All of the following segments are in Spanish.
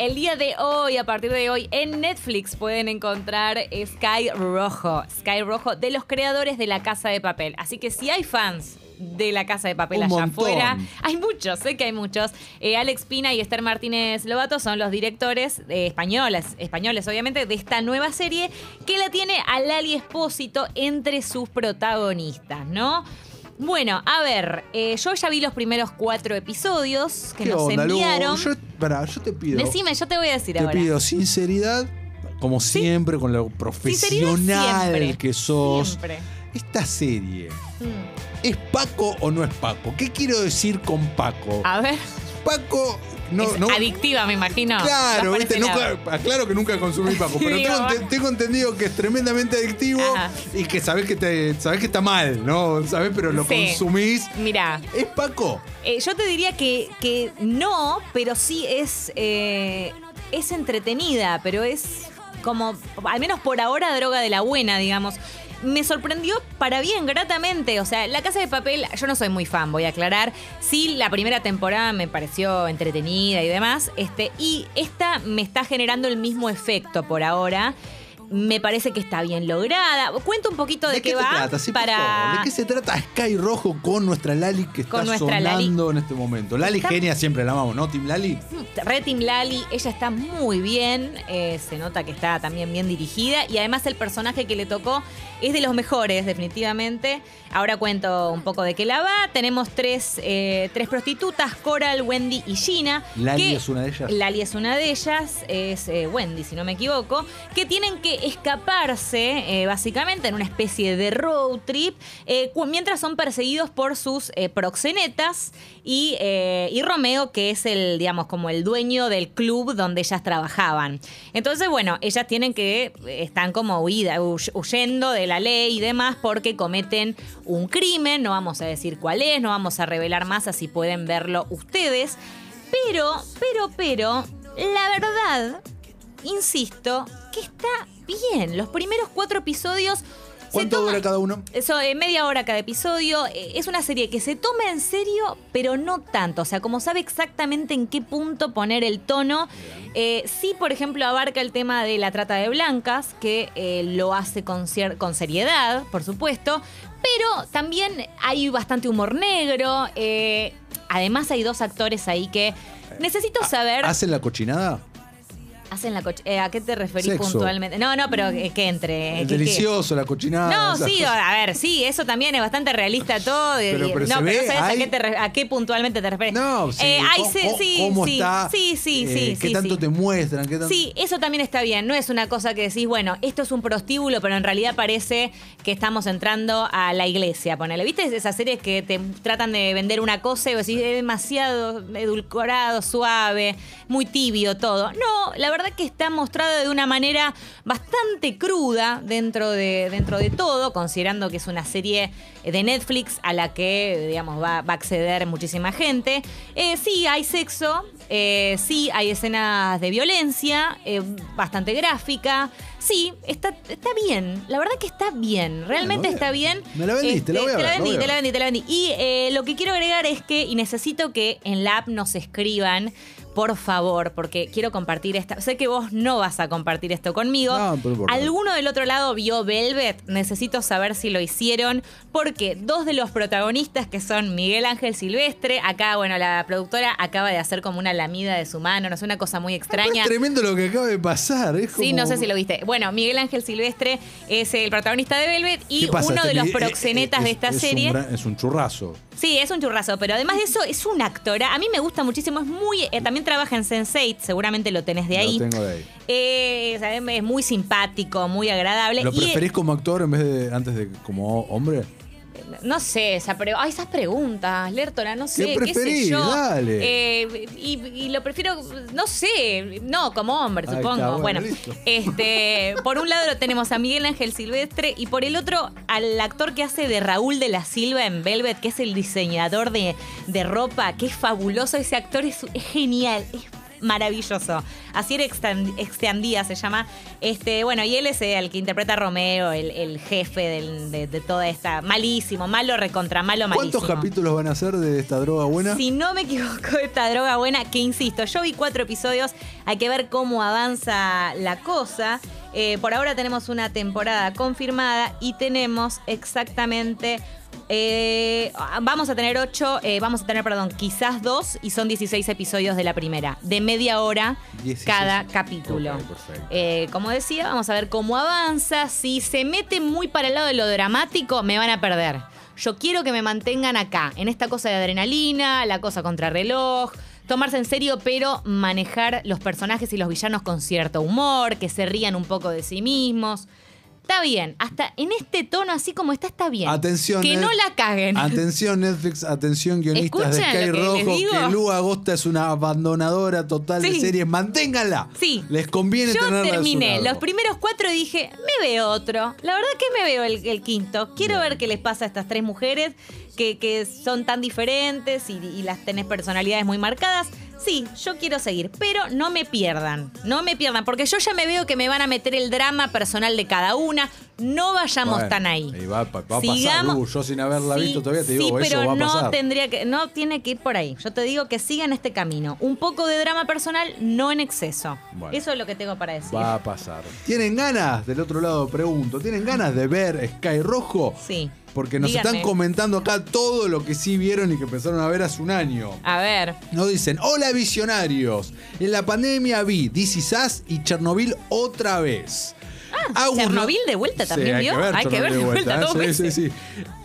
El día de hoy, a partir de hoy, en Netflix pueden encontrar Sky Rojo. Sky Rojo de los creadores de La Casa de Papel. Así que si hay fans de La Casa de Papel Un allá montón. afuera, hay muchos, sé que hay muchos. Eh, Alex Pina y Esther Martínez Lobato son los directores eh, españoles, españoles obviamente, de esta nueva serie que la tiene a Lali Espósito entre sus protagonistas, ¿no? Bueno, a ver, eh, yo ya vi los primeros cuatro episodios que ¿Qué nos onda, enviaron. Yo, pará, yo te pido. Decime, yo te voy a decir te ahora. pido sinceridad, como siempre, con lo Sinceridad profesional siempre. que sos. Siempre. Esta serie, Mm. ¿es Paco o no es Paco? ¿Qué quiero decir con Paco? A ver, Paco, no, es no. adictiva, me imagino. Claro, ¿viste? aclaro que nunca consumí Paco, pero Digo, tengo, entendido que es tremendamente adictivo Ajá. y que sabés que, te, sabés que está mal, ¿no? Sabés, pero lo Sí. consumís. Mira, ¿Es Paco? eh, yo te diría que, que no, pero sí es, eh, es entretenida, pero es como, al menos por ahora, droga de la buena, digamos. Me sorprendió para bien, gratamente. O sea, La Casa de Papel, yo no soy muy fan, voy a aclarar. Sí, la primera temporada me pareció entretenida y demás. Este, y esta me está generando el mismo efecto por ahora. Me parece que está bien lograda. Cuento un poquito de, qué qué se va trata? Sí, para. favor. ¿De qué se trata Sky Rojo con nuestra Lali que está sonando en este momento? Lali Está- genia siempre la amamos, ¿no? Team Lali. Red Team Lali, ella está muy bien, eh, se nota que está también bien dirigida y además el personaje que le tocó es de los mejores, definitivamente. Ahora cuento un poco de qué la va. Tenemos tres, eh, tres prostitutas, Coral, Wendy y Gina. Lali que- es una de ellas. Lali es una de ellas, es eh, Wendy, si no me equivoco, que tienen que escaparse, eh, básicamente, en una especie de road trip, eh, mientras son perseguidos por sus eh, proxenetas y, y Romeo, que es el, digamos, como el dueño del club donde ellas trabajaban. Entonces, bueno, ellas tienen que, están como huida, huy- huyendo de la ley y demás porque cometen un crimen, no vamos a decir cuál es, no vamos a revelar más, así pueden verlo ustedes. Pero, pero, pero, la verdad, insisto, que está bien. Los primeros cuatro episodios. ¿Cuánto toma- dura cada uno? Eso, eh, media hora cada episodio. Eh, Es una serie que se toma en serio, pero no tanto. O sea, como sabe exactamente en qué punto poner el tono. Eh, sí, por ejemplo, abarca el tema de la trata de blancas, que lo hace con, seriedad, por supuesto. Pero también hay bastante humor negro. además, hay dos actores ahí que necesito saber. ¿Hacen la cochinada? Hacen la coche- eh, ¿A qué te referís Sexo. puntualmente? No, no, pero eh, que entre. Que- que- delicioso, la cochinada. no, esas sí, cosas. a ver, sí, eso también es bastante realista todo. y- Pero- pero no, se pero no sabes a hay- qué, te re- a qué puntualmente te refieres. No, sí. Eh, ay, ¿Cómo, sí, sí, cómo sí, está? Sí, sí, Eh, sí. ¿Qué sí, tanto sí. te muestran? ¿Qué tanto... Sí, eso también está bien. No es una cosa que decís, bueno, esto es un prostíbulo, pero en realidad parece que estamos entrando a la iglesia. Ponele, ¿viste esas series que te tratan de vender una cosa y vos decís, es demasiado edulcorado, suave, muy tibio todo? No, la verdad que está mostrado de una manera bastante cruda dentro de, dentro de todo, considerando que es una serie de Netflix a la que, digamos, va, va a acceder muchísima gente. Eh, sí, hay sexo, eh, sí, hay escenas de violencia, eh, bastante gráfica. Sí, está, está bien. La verdad que está bien. Realmente está bien. Me la vendiste, la voy a te la vendí, te la vendí, te la vendí. Y lo que quiero agregar es que, y necesito que en la app nos escriban, por favor, porque quiero compartir esta. Sé que vos no vas a compartir esto conmigo. No, pero por favor. ¿Alguno del otro lado vio Velvet? Necesito saber si lo hicieron, porque dos de los protagonistas, que son Miguel Ángel Silvestre, acá, bueno, la productora acaba de hacer como una lamida de su mano, no sé, una cosa muy Pero extraña. Es tremendo lo que acaba de pasar. Es Sí, no sé si lo viste. Bueno, Miguel Ángel Silvestre es el protagonista de Velvet y uno de Este los Miguel- proxenetas es- de esta es un serie. gran- es un churrazo. Sí, es un churrazo, pero además de eso es un actor. A mí me gusta muchísimo, es muy eh, también trabaja en Sense8, seguramente lo tenés de ahí. Lo tengo de ahí. Eh, ¿sabes? es muy simpático, muy agradable. ¿Lo Y, preferís como actor en vez de antes de como hombre? No sé, esa pre- ay, esas preguntas, Lertora, no sé, ¿Qué qué, sé yo. Dale. Eh, y, y lo prefiero, no sé, no, como hombre, Ahí supongo. está, bueno, este, por un lado lo tenemos a Miguel Ángel Silvestre y por el otro al actor que hace de Raúl de la Silva en Velvet, que es el diseñador de, de ropa, que es fabuloso. Ese actor es, es genial, es maravilloso. Asier Extendía se llama. Este, bueno, y él es el que interpreta a Romeo, el, el jefe del- de, de toda esta. Malísimo, malo recontra malo, malísimo. ¿Cuántos capítulos van a ser de esta droga buena? Si no me equivoco, esta droga buena, que insisto, yo vi cuatro episodios, hay que ver cómo avanza la cosa. Eh, por ahora tenemos una temporada confirmada y tenemos exactamente. eh, vamos a tener ocho, eh, vamos a tener, perdón, quizás dos y son 16 episodios de la primera, de media hora 16. cada capítulo. Eh, como decía, vamos a ver cómo avanza. Si se mete muy para el lado de lo dramático, me van a perder. Yo quiero que me mantengan acá, en esta cosa de adrenalina, la cosa contra reloj, tomarse en serio, pero manejar los personajes y los villanos con cierto humor, que se rían un poco de sí mismos. Está bien, hasta en este tono así como está, está bien. Atención, Que Net- no la caguen. Atención Netflix, atención guionistas de Sky que Rojo, que Lu Agosta es una abandonadora total de series. Manténganla. Sí. Les conviene Yo tenerla terminé los primeros cuatro y dije, me veo otro. La verdad que me veo el, el quinto. Quiero ver qué les pasa a estas tres mujeres que, que son tan diferentes y, y las tenés personalidades muy marcadas. Sí, yo quiero seguir, pero no me pierdan. No me pierdan, porque yo ya me veo que me van a meter el drama personal de cada una. No vayamos Bueno, tan ahí. y va, va a pasar, Lu. Yo sin haberla Sí, visto todavía te sí, digo, eso pero va a no pasar. tendría que, no tiene que ir por ahí. Yo te digo que sigan este camino. Un poco de drama personal, no en exceso. Bueno. Eso es lo que tengo para decir. Va a pasar. ¿Tienen ganas? Del otro lado pregunto. ¿Tienen ganas de ver Sky Rojo? Sí. Porque nos Díganme. están comentando acá todo lo que sí vieron y que empezaron a ver hace un año. A ver. Nos dicen, hola visionarios. En la pandemia vi Is Us y Chernobyl otra vez. Agus Ah, Chernobyl no- de vuelta Sí, también hay vio. que ver Hay que Chernobyl ver de vuelta ¿eh? Sí, veces. sí, sí.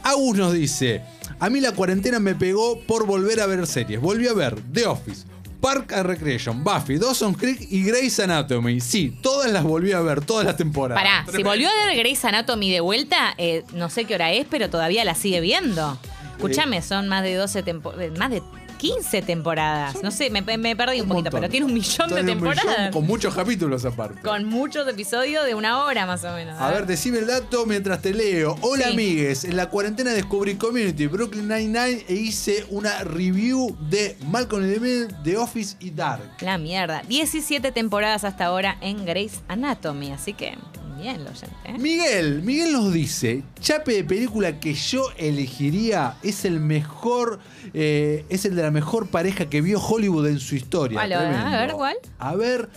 Agus nos dice, a mí la cuarentena me pegó por volver a ver series. Volví a ver The Office, Park and Recreation, Buffy, Dawson's Creek y Grey's Anatomy. Sí, todas las volví a ver, todas las temporadas. Pará, si volvió a ver Grey's Anatomy de vuelta, eh, no sé qué hora es, pero todavía la sigue viendo. Escúchame, son más de 12 temporadas, más de 15 temporadas. No sé, me, me perdí un, Un poquito, montón. pero tiene un millón de Tiene un millón, temporadas. con muchos capítulos aparte. Con muchos episodios de una hora más o menos. A ver, decime el dato mientras te leo. Hola, Sí. amigues. En la cuarentena descubrí Community, Brooklyn Nine-Nine e hice una review de Malcolm in the Middle, The Office y Dark. La mierda. 17 temporadas hasta ahora en Grey's Anatomy, así que bien, lo oyente. ¿eh? Miguel, Miguel nos dice, chape de película que yo elegiría es el mejor, eh, es el de la mejor pareja que vio Hollywood en su historia. A ver, ¿cuál? A ver,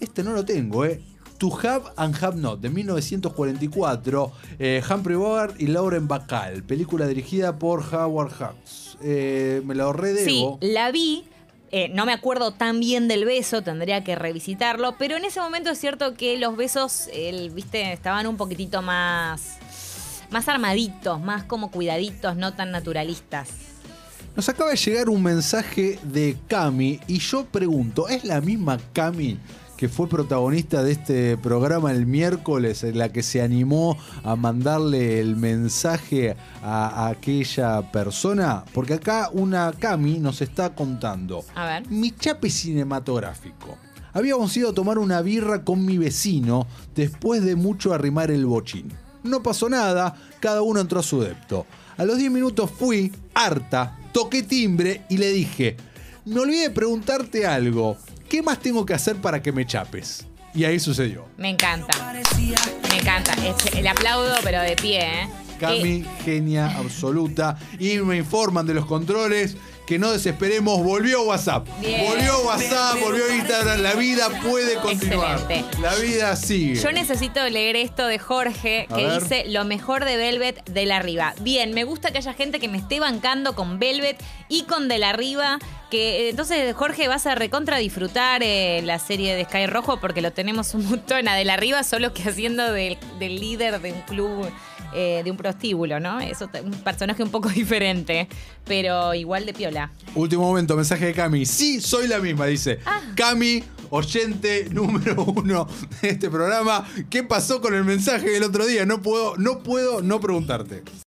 este no lo tengo, eh. To Have and Have Not, de 1944, eh, Humphrey Bogart y Lauren Bacall, película dirigida por Howard Hawks. Eh, me la ahorré de Sí, la vi. Eh, no me acuerdo tan bien del beso, tendría que revisitarlo, pero en ese momento es cierto que los besos, el, viste, estaban un poquitito más, más armaditos, más como cuidaditos, no tan naturalistas. Nos acaba de llegar un mensaje de Cami y yo pregunto, ¿es la misma Cami que fue protagonista de este programa el miércoles, en la que se animó a mandarle el mensaje a, a aquella persona? Porque acá una Cami nos está contando. A ver. Mi chape cinematográfico. Habíamos ido a tomar una birra con mi vecino después de mucho arrimar el bochín. No pasó nada, cada uno entró a su depto. A los 10 minutos fui, harta, toqué timbre y le dije, me olvidé de preguntarte algo, ¿qué más tengo que hacer para que me chapes? Y ahí sucedió. Me encanta. Me encanta. Es- el aplaudo, pero de pie, ¿eh? Cami, Eh, genia absoluta. Y me informan de los controles que no desesperemos. Volvió WhatsApp. Bien. Volvió WhatsApp, volvió Instagram. La vida puede continuar. Excelente. La vida sigue. Yo necesito leer esto de Jorge A que ver. dice lo mejor de Velvet de la Riva. Bien, me gusta que haya gente que me esté bancando con Velvet y con de la Riva. Que entonces, Jorge, vas a recontra disfrutar eh, la serie de Sky Rojo porque lo tenemos un montón a de la Riva, solo que haciendo del, del líder de un club. eh, de un prostíbulo, ¿no? Es un personaje un poco diferente, pero igual de piola. Último momento, mensaje de Cami. Sí, soy la misma, dice. Ah. Cami, oyente número uno de este programa. ¿Qué pasó con el mensaje del otro día? No puedo, no puedo no preguntarte.